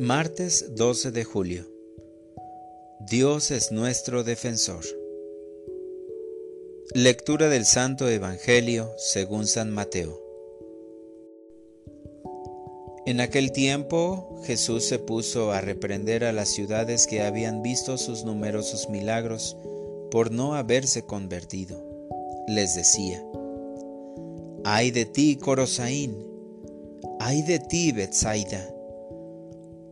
Martes 12 de julio. Dios es nuestro defensor. Lectura del Santo Evangelio según San Mateo. En aquel tiempo Jesús se puso a reprender a las ciudades que habían visto sus numerosos milagros por no haberse convertido. Les decía, Ay de ti, Corosaín, ay de ti, Betsaida,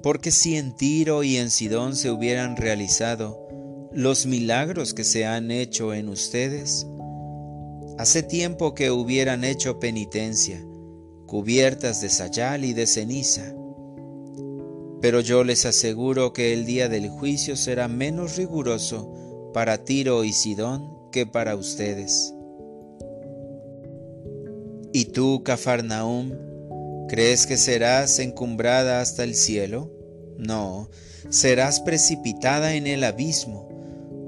porque si en Tiro y en Sidón se hubieran realizado los milagros que se han hecho en ustedes, hace tiempo que hubieran hecho penitencia, cubiertas de sayal y de ceniza. Pero yo les aseguro que el día del juicio será menos riguroso para Tiro y Sidón que para ustedes. ¿Y tú, Cafarnaum, crees que serás encumbrada hasta el cielo? No, serás precipitada en el abismo,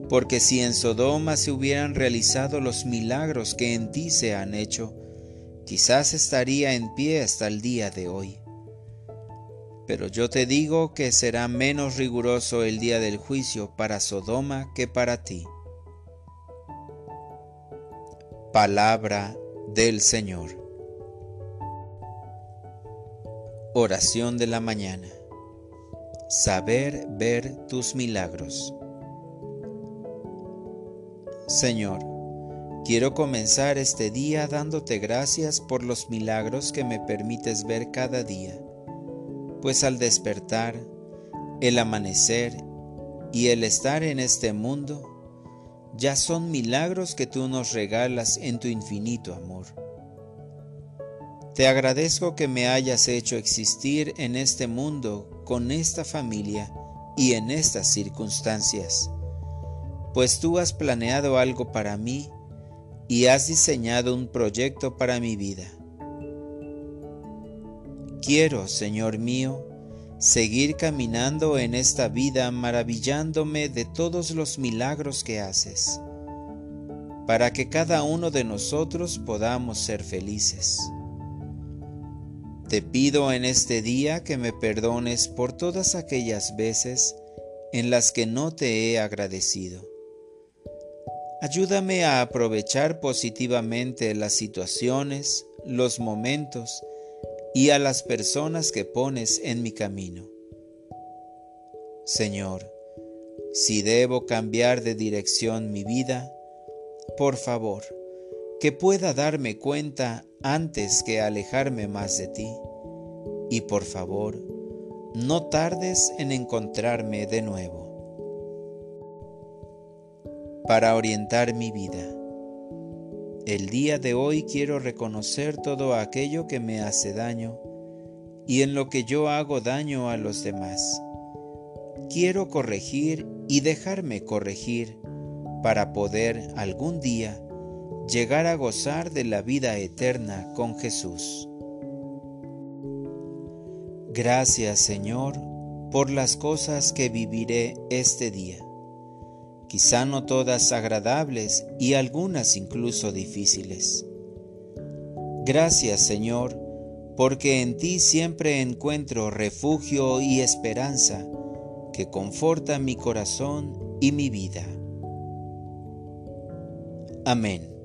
porque si en Sodoma se hubieran realizado los milagros que en ti se han hecho, quizás estaría en pie hasta el día de hoy. Pero yo te digo que será menos riguroso el día del juicio para Sodoma que para ti. Palabra del Señor. Oración de la mañana. Saber ver tus milagros. Señor, quiero comenzar este día dándote gracias por los milagros que me permites ver cada día, pues al despertar, el amanecer y el estar en este mundo, ya son milagros que tú nos regalas en tu infinito amor. Te agradezco que me hayas hecho existir en este mundo con esta familia y en estas circunstancias, pues tú has planeado algo para mí y has diseñado un proyecto para mi vida. Quiero, Señor mío, seguir caminando en esta vida maravillándome de todos los milagros que haces, para que cada uno de nosotros podamos ser felices. Te pido en este día que me perdones por todas aquellas veces en las que no te he agradecido. Ayúdame a aprovechar positivamente las situaciones, los momentos, y a las personas que pones en mi camino. Señor, si debo cambiar de dirección mi vida, por favor, que pueda darme cuenta antes que alejarme más de ti. Y por favor, no tardes en encontrarme de nuevo. Para orientar mi vida el día de hoy quiero reconocer todo aquello que me hace daño y en lo que yo hago daño a los demás. Quiero corregir y dejarme corregir para poder algún día llegar a gozar de la vida eterna con Jesús. Gracias Señor por las cosas que viviré este día quizá no todas agradables y algunas incluso difíciles. Gracias Señor, porque en ti siempre encuentro refugio y esperanza que conforta mi corazón y mi vida. Amén.